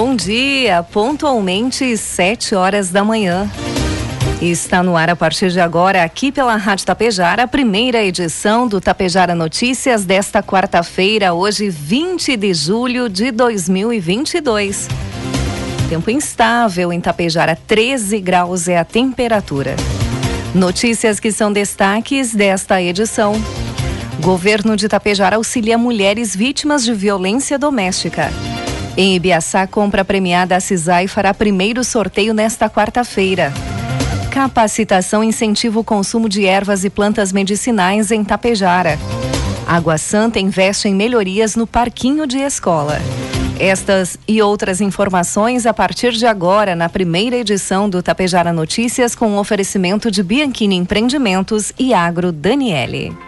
Bom dia, pontualmente sete horas da manhã. Está no ar a partir de agora, aqui pela Rádio Tapejara, a primeira edição do Tapejara Notícias desta quarta-feira, hoje 20 de julho de 2022. Tempo instável em Tapejara, 13 graus é a temperatura. Notícias que são destaques desta edição. Governo de Tapejara auxilia mulheres vítimas de violência doméstica. Em Ibiaçá, compra premiada a CISAI fará primeiro sorteio nesta quarta-feira. Capacitação incentiva o consumo de ervas e plantas medicinais em Tapejara. Água Santa investe em melhorias no parquinho de escola. Estas e outras informações a partir de agora na primeira edição do Tapejara Notícias com o oferecimento de Bianchini Empreendimentos e Agro Daniele.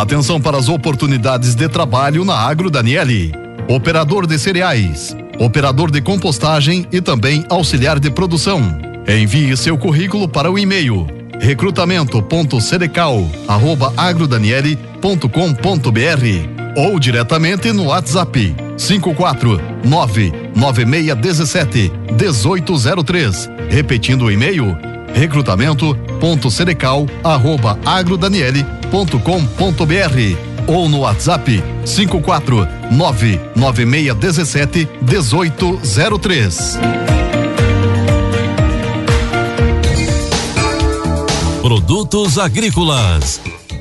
Atenção para as oportunidades de trabalho na Agro Daniele. Operador de cereais, operador de compostagem e também auxiliar de produção. Envie seu currículo para o e-mail recrutamento.cerecal@agrodaniele.com.br ou diretamente no WhatsApp 549 9617 1803. Repetindo o e-mail recrutamento.cerecal@agrodaniele.com.br ou no WhatsApp 5499617 1803. Produtos agrícolas.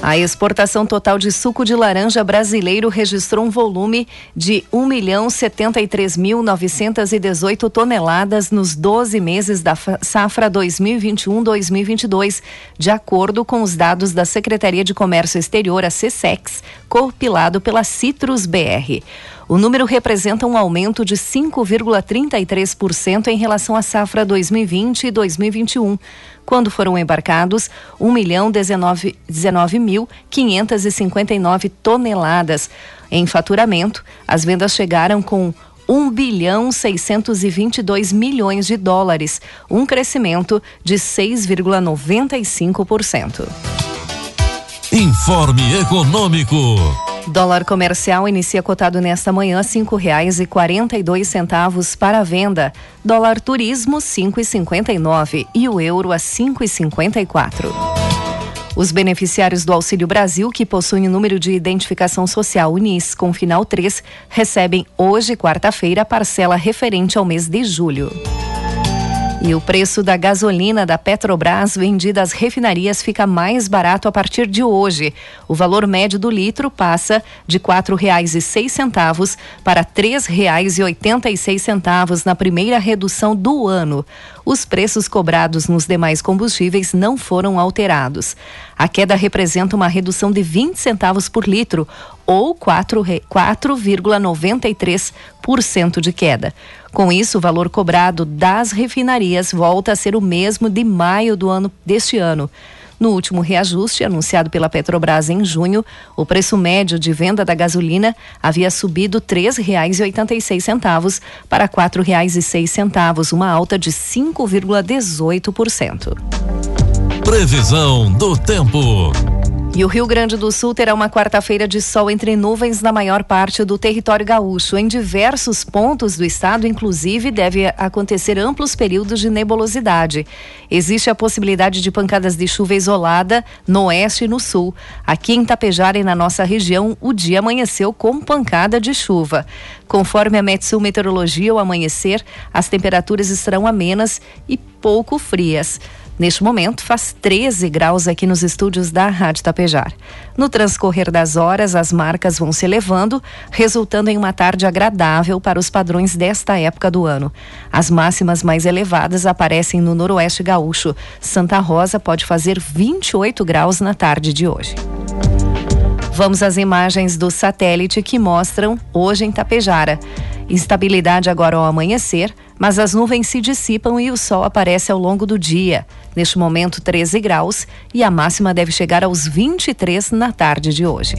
A exportação total de suco de laranja brasileiro registrou um volume de 1 milhão 73.918 toneladas nos 12 meses da safra 2021-2022, de acordo com os dados da Secretaria de Comércio Exterior, a CSEX, compilado pela Citrus BR. O número representa um aumento de 5,33% em relação à safra 2020 e 2021, quando foram embarcados 1 milhão 19, 19 mil 559 toneladas. Em faturamento, as vendas chegaram com 1 bilhão 622 milhões de dólares, um crescimento de 6,95%. Informe Econômico. Dólar comercial inicia cotado nesta manhã cinco reais e quarenta e dois centavos para venda. Dólar turismo cinco e cinquenta e nove e o euro a cinco e cinquenta e quatro. Os beneficiários do Auxílio Brasil, que possuem o número de identificação social UNIS com final 3, recebem hoje, quarta-feira, a parcela referente ao mês de julho. E o preço da gasolina da Petrobras vendida às refinarias fica mais barato a partir de hoje. O valor médio do litro passa de seis centavos para seis centavos na primeira redução do ano. Os preços cobrados nos demais combustíveis não foram alterados. A queda representa uma redução de 20 centavos por litro ou 4,93% de queda. Com isso, o valor cobrado das refinarias volta a ser o mesmo de maio do ano deste ano. No último reajuste anunciado pela Petrobras em junho, o preço médio de venda da gasolina havia subido R$ 3,86 para R$ 4,06, uma alta de 5,18%. Previsão do tempo. E o Rio Grande do Sul terá uma quarta-feira de sol entre nuvens na maior parte do território gaúcho. Em diversos pontos do estado, inclusive, deve acontecer amplos períodos de nebulosidade. Existe a possibilidade de pancadas de chuva isolada no oeste e no sul. Aqui em Tapejara e na nossa região, o dia amanheceu com pancada de chuva. Conforme a Metsul Meteorologia, ao amanhecer, as temperaturas estarão amenas e pouco frias. Neste momento, faz 13 graus aqui nos estúdios da Rádio Tapejar. No transcorrer das horas, as marcas vão se elevando, resultando em uma tarde agradável para os padrões desta época do ano. As máximas mais elevadas aparecem no noroeste gaúcho. Santa Rosa pode fazer 28 graus na tarde de hoje. Vamos às imagens do satélite que mostram hoje em Tapejara. Instabilidade agora ao amanhecer, mas as nuvens se dissipam e o sol aparece ao longo do dia. Neste momento, 13 graus e a máxima deve chegar aos 23 na tarde de hoje.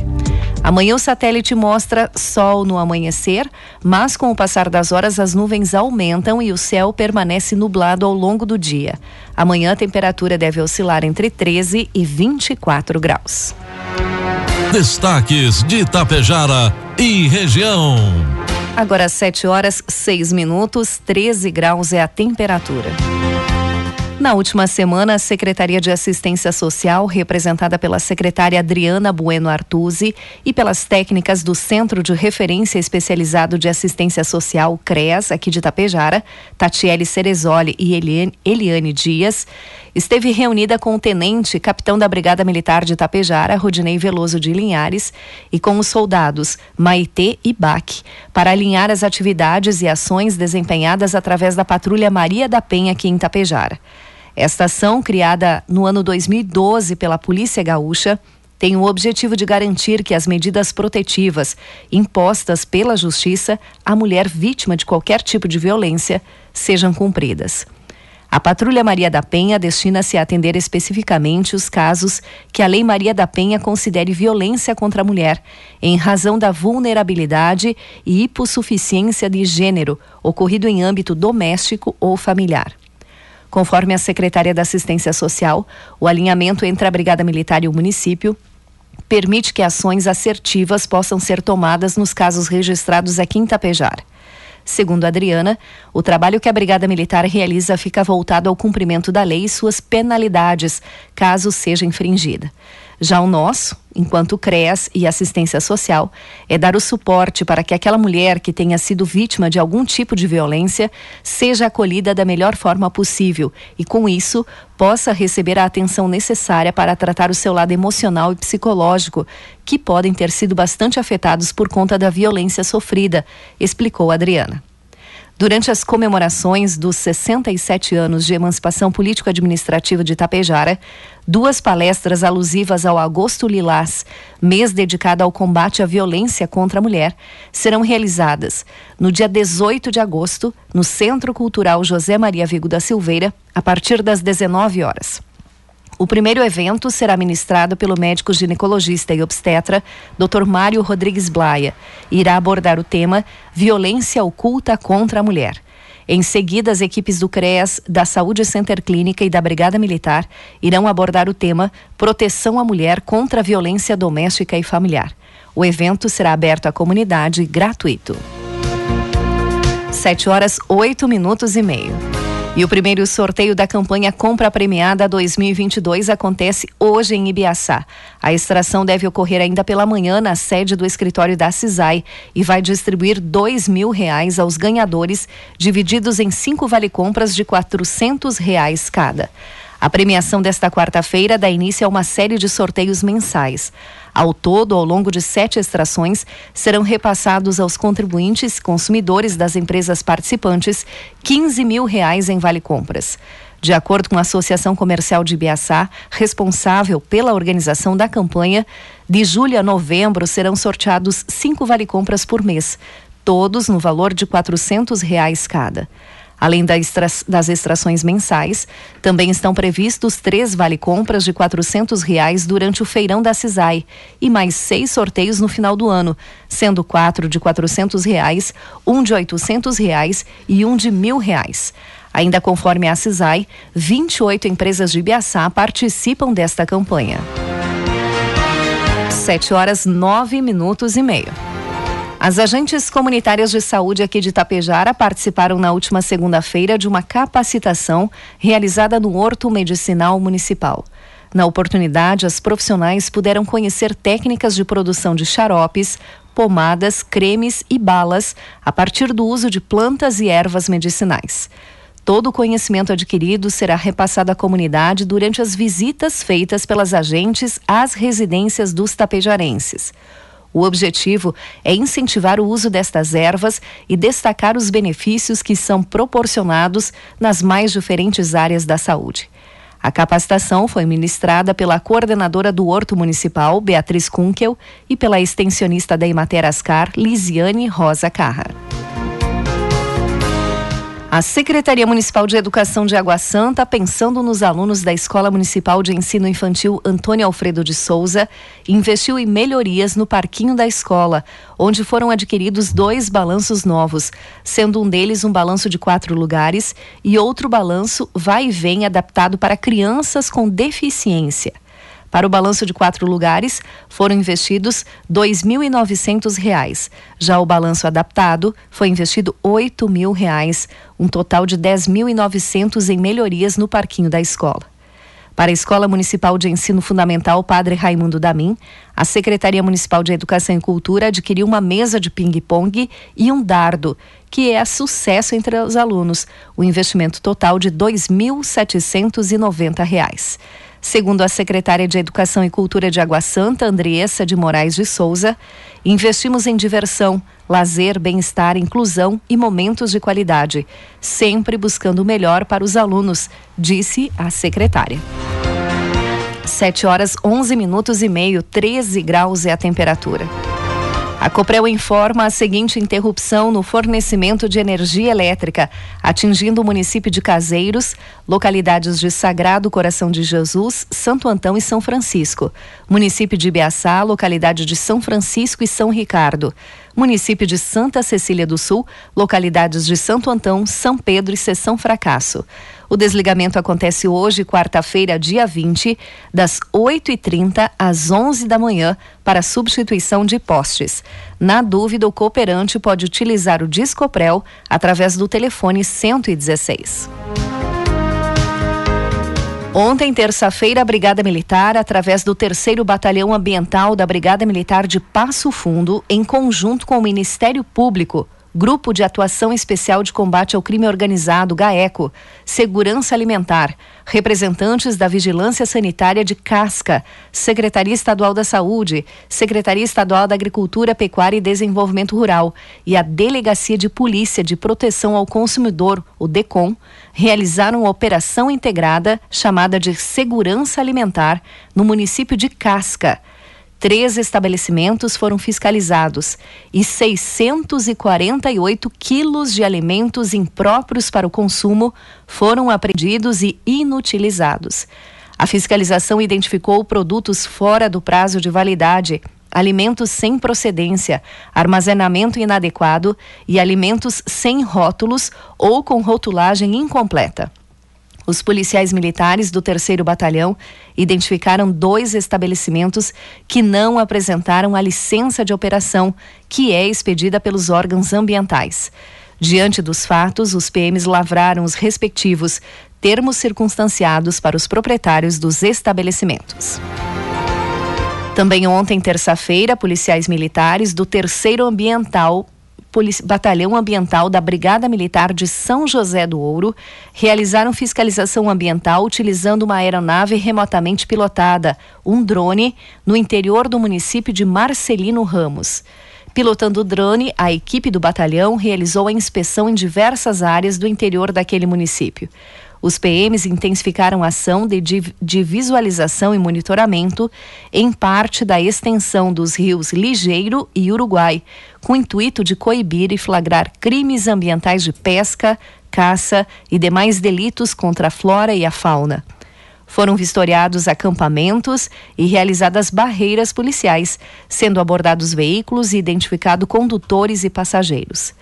Amanhã o satélite mostra sol no amanhecer, mas com o passar das horas as nuvens aumentam e o céu permanece nublado ao longo do dia. Amanhã a temperatura deve oscilar entre 13 e 24 graus. Destaques de Itapejara e região. Agora 7 horas 6 minutos, 13 graus é a temperatura. Na última semana, a Secretaria de Assistência Social, representada pela secretária Adriana Bueno Artuzzi e pelas técnicas do Centro de Referência Especializado de Assistência Social, CREAS, aqui de Tapejara, Tatiele Cerezoli e Eliane, Eliane Dias, esteve reunida com o tenente, capitão da Brigada Militar de Tapejara, Rodinei Veloso de Linhares, e com os soldados Maitê e Bac, para alinhar as atividades e ações desempenhadas através da Patrulha Maria da Penha aqui em Tapejara. Esta ação, criada no ano 2012 pela Polícia Gaúcha, tem o objetivo de garantir que as medidas protetivas impostas pela Justiça à mulher vítima de qualquer tipo de violência sejam cumpridas. A Patrulha Maria da Penha destina-se a atender especificamente os casos que a Lei Maria da Penha considere violência contra a mulher, em razão da vulnerabilidade e hipossuficiência de gênero ocorrido em âmbito doméstico ou familiar. Conforme a secretária da Assistência Social, o alinhamento entre a Brigada Militar e o município permite que ações assertivas possam ser tomadas nos casos registrados aqui em Tapejar. Segundo Adriana, o trabalho que a Brigada Militar realiza fica voltado ao cumprimento da lei e suas penalidades, caso seja infringida. Já o nosso, enquanto CREAS e assistência social, é dar o suporte para que aquela mulher que tenha sido vítima de algum tipo de violência seja acolhida da melhor forma possível e, com isso, possa receber a atenção necessária para tratar o seu lado emocional e psicológico, que podem ter sido bastante afetados por conta da violência sofrida, explicou Adriana. Durante as comemorações dos 67 anos de emancipação político-administrativa de Itapejara, duas palestras alusivas ao Agosto Lilás, mês dedicado ao combate à violência contra a mulher, serão realizadas no dia 18 de agosto, no Centro Cultural José Maria Vigo da Silveira, a partir das 19 horas. O primeiro evento será ministrado pelo médico ginecologista e obstetra Dr. Mário Rodrigues Blaia e irá abordar o tema Violência oculta contra a mulher. Em seguida, as equipes do CREAS, da Saúde Center Clínica e da Brigada Militar irão abordar o tema Proteção à Mulher contra a Violência Doméstica e Familiar. O evento será aberto à comunidade gratuito. 7 horas 8 minutos e meio. E o primeiro sorteio da campanha Compra Premiada 2022 acontece hoje em Ibiaçá. A extração deve ocorrer ainda pela manhã na sede do escritório da CISAI e vai distribuir dois mil reais aos ganhadores, divididos em cinco vale-compras de quatrocentos reais cada. A premiação desta quarta-feira dá início a uma série de sorteios mensais. Ao todo, ao longo de sete extrações, serão repassados aos contribuintes consumidores das empresas participantes 15 mil reais em vale-compras. De acordo com a Associação Comercial de Ibiaçá, responsável pela organização da campanha, de julho a novembro serão sorteados cinco vale-compras por mês, todos no valor de 400 reais cada. Além das extrações mensais, também estão previstos três vale-compras de R$ reais durante o feirão da CISAI e mais seis sorteios no final do ano, sendo quatro de R$ reais, um de R$ reais e um de R$ reais. Ainda conforme a CISAI, 28 empresas de Ibiaçá participam desta campanha. Sete horas nove minutos e meio. As agentes comunitárias de saúde aqui de Tapejara participaram na última segunda-feira de uma capacitação realizada no Horto Medicinal Municipal. Na oportunidade, as profissionais puderam conhecer técnicas de produção de xaropes, pomadas, cremes e balas a partir do uso de plantas e ervas medicinais. Todo o conhecimento adquirido será repassado à comunidade durante as visitas feitas pelas agentes às residências dos tapejarenses. O objetivo é incentivar o uso destas ervas e destacar os benefícios que são proporcionados nas mais diferentes áreas da saúde. A capacitação foi ministrada pela coordenadora do Horto Municipal, Beatriz Kunkel, e pela extensionista da Imater Ascar, Lisiane Rosa Carra. A Secretaria Municipal de Educação de Água Santa, pensando nos alunos da Escola Municipal de Ensino Infantil Antônio Alfredo de Souza, investiu em melhorias no parquinho da escola, onde foram adquiridos dois balanços novos, sendo um deles um balanço de quatro lugares e outro balanço vai e vem adaptado para crianças com deficiência. Para o balanço de quatro lugares, foram investidos R$ 2.900. Já o balanço adaptado foi investido 8.000 reais, um total de R$ 10.900 em melhorias no parquinho da escola. Para a Escola Municipal de Ensino Fundamental Padre Raimundo Damin, a Secretaria Municipal de Educação e Cultura adquiriu uma mesa de ping-pong e um dardo, que é sucesso entre os alunos. O investimento total de R$ 2.790. Segundo a secretária de Educação e Cultura de Água Santa, Andriessa de Moraes de Souza, investimos em diversão, lazer, bem-estar, inclusão e momentos de qualidade, sempre buscando o melhor para os alunos, disse a secretária. 7 horas 11 minutos e meio, 13 graus é a temperatura. A Coprel informa a seguinte interrupção no fornecimento de energia elétrica, atingindo o município de Caseiros, localidades de Sagrado Coração de Jesus, Santo Antão e São Francisco. Município de Ibiaçá, localidade de São Francisco e São Ricardo. Município de Santa Cecília do Sul, localidades de Santo Antão, São Pedro e Seção Fracasso. O desligamento acontece hoje, quarta-feira, dia 20, das 8h30 às 11 da manhã, para substituição de postes. Na dúvida, o cooperante pode utilizar o Discoprel através do telefone 116. Ontem, terça-feira, a Brigada Militar, através do terceiro Batalhão Ambiental da Brigada Militar de Passo Fundo, em conjunto com o Ministério Público, Grupo de Atuação Especial de Combate ao Crime Organizado, GAECO, Segurança Alimentar, representantes da Vigilância Sanitária de Casca, Secretaria Estadual da Saúde, Secretaria Estadual da Agricultura, Pecuária e Desenvolvimento Rural. E a Delegacia de Polícia de Proteção ao Consumidor, o DECOM, realizaram uma operação integrada chamada de Segurança Alimentar no município de Casca Três estabelecimentos foram fiscalizados e 648 quilos de alimentos impróprios para o consumo foram apreendidos e inutilizados. A fiscalização identificou produtos fora do prazo de validade, alimentos sem procedência, armazenamento inadequado e alimentos sem rótulos ou com rotulagem incompleta. Os policiais militares do 3 Batalhão identificaram dois estabelecimentos que não apresentaram a licença de operação, que é expedida pelos órgãos ambientais. Diante dos fatos, os PMs lavraram os respectivos termos circunstanciados para os proprietários dos estabelecimentos. Também ontem, terça-feira, policiais militares do 3 Ambiental Batalhão Ambiental da Brigada Militar de São José do Ouro realizaram fiscalização ambiental utilizando uma aeronave remotamente pilotada, um drone, no interior do município de Marcelino Ramos. Pilotando o drone, a equipe do batalhão realizou a inspeção em diversas áreas do interior daquele município. Os PMs intensificaram a ação de, de visualização e monitoramento em parte da extensão dos rios Ligeiro e Uruguai, com o intuito de coibir e flagrar crimes ambientais de pesca, caça e demais delitos contra a flora e a fauna. Foram vistoriados acampamentos e realizadas barreiras policiais, sendo abordados veículos e identificados condutores e passageiros.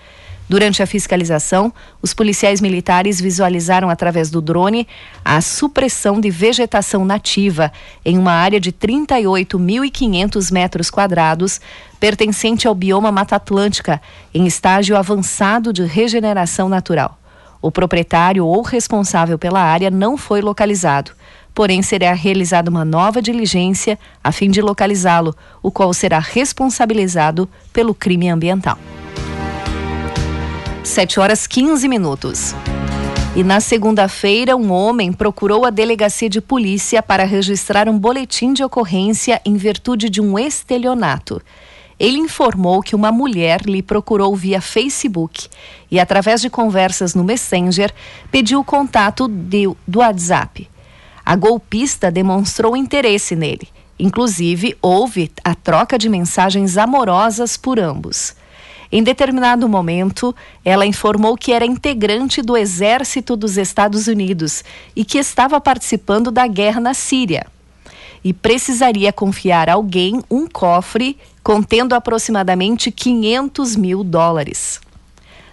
Durante a fiscalização, os policiais militares visualizaram através do drone a supressão de vegetação nativa em uma área de 38.500 metros quadrados, pertencente ao bioma Mata Atlântica, em estágio avançado de regeneração natural. O proprietário ou responsável pela área não foi localizado porém será realizada uma nova diligência a fim de localizá-lo, o qual será responsabilizado pelo crime ambiental. 7 horas 15 minutos. E na segunda-feira, um homem procurou a delegacia de polícia para registrar um boletim de ocorrência em virtude de um estelionato. Ele informou que uma mulher lhe procurou via Facebook e, através de conversas no Messenger, pediu o contato de, do WhatsApp. A golpista demonstrou interesse nele. Inclusive, houve a troca de mensagens amorosas por ambos. Em determinado momento, ela informou que era integrante do Exército dos Estados Unidos e que estava participando da guerra na Síria. E precisaria confiar a alguém um cofre contendo aproximadamente 500 mil dólares,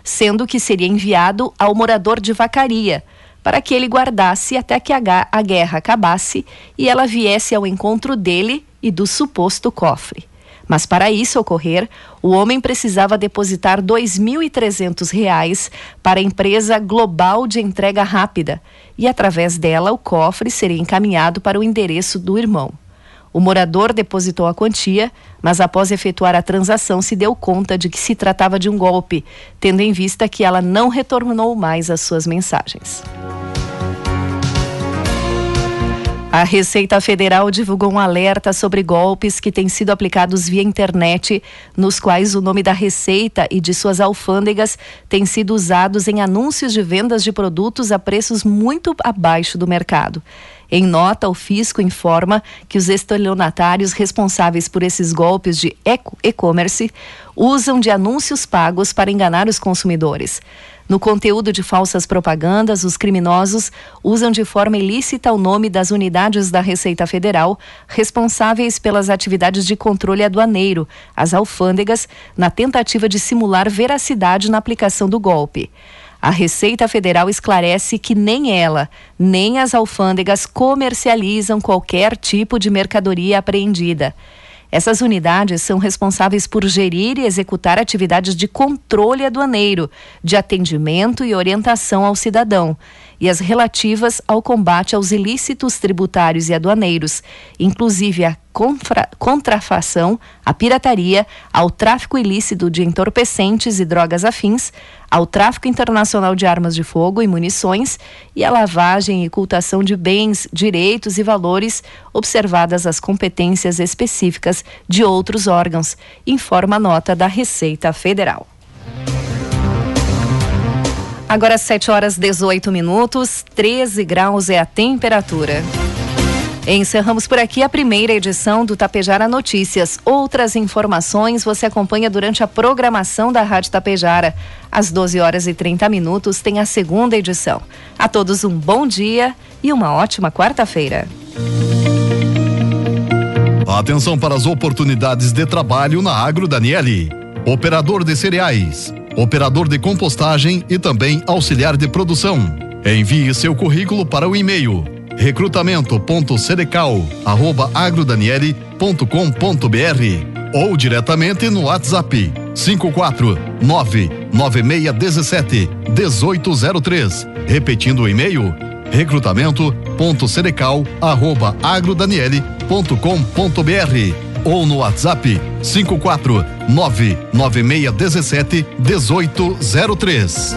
sendo que seria enviado ao morador de Vacaria, para que ele guardasse até que a, guerra acabasse e ela viesse ao encontro dele e do suposto cofre. Mas para isso ocorrer, o homem precisava depositar R$ 2.300 para a empresa Global de Entrega Rápida e, através dela, o cofre seria encaminhado para o endereço do irmão. O morador depositou a quantia, mas após efetuar a transação se deu conta de que se tratava de um golpe, tendo em vista que ela não retornou mais as suas mensagens. A Receita Federal divulgou um alerta sobre golpes que têm sido aplicados via internet, nos quais o nome da Receita e de suas alfândegas têm sido usados em anúncios de vendas de produtos a preços muito abaixo do mercado. Em nota, o fisco informa que os estelionatários responsáveis por esses golpes de e-commerce usam de anúncios pagos para enganar os consumidores. No conteúdo de falsas propagandas, os criminosos usam de forma ilícita o nome das unidades da Receita Federal responsáveis pelas atividades de controle aduaneiro, as alfândegas, na tentativa de simular veracidade na aplicação do golpe. A Receita Federal esclarece que nem ela, nem as alfândegas comercializam qualquer tipo de mercadoria apreendida. Essas unidades são responsáveis por gerir e executar atividades de controle aduaneiro, de atendimento e orientação ao cidadão, e as relativas ao combate aos ilícitos tributários e aduaneiros, inclusive a contrafação, a pirataria, ao tráfico ilícito de entorpecentes e drogas afins, ao tráfico internacional de armas de fogo e munições e a lavagem e ocultação de bens, direitos e valores, observadas as competências específicas de outros órgãos, informa a nota da Receita Federal. Agora 7 horas 18 minutos, 13 graus é a temperatura. Encerramos por aqui a primeira edição do Tapejara Notícias. Outras informações você acompanha durante a programação da Rádio Tapejara. Às 12 horas e 30 minutos tem a segunda edição. A todos um bom dia e uma ótima quarta-feira. Atenção para as oportunidades de trabalho na Agro Daniele. Operador de cereais, operador de compostagem e também auxiliar de produção. Envie seu currículo para o e-mail recrutamento.cerecal@agrodaniele.com.br ou diretamente no WhatsApp 5499617 1803. Repetindo o e-mail recrutamento.cerecal@agrodaniele.com.br ou no WhatsApp 5499617 1803.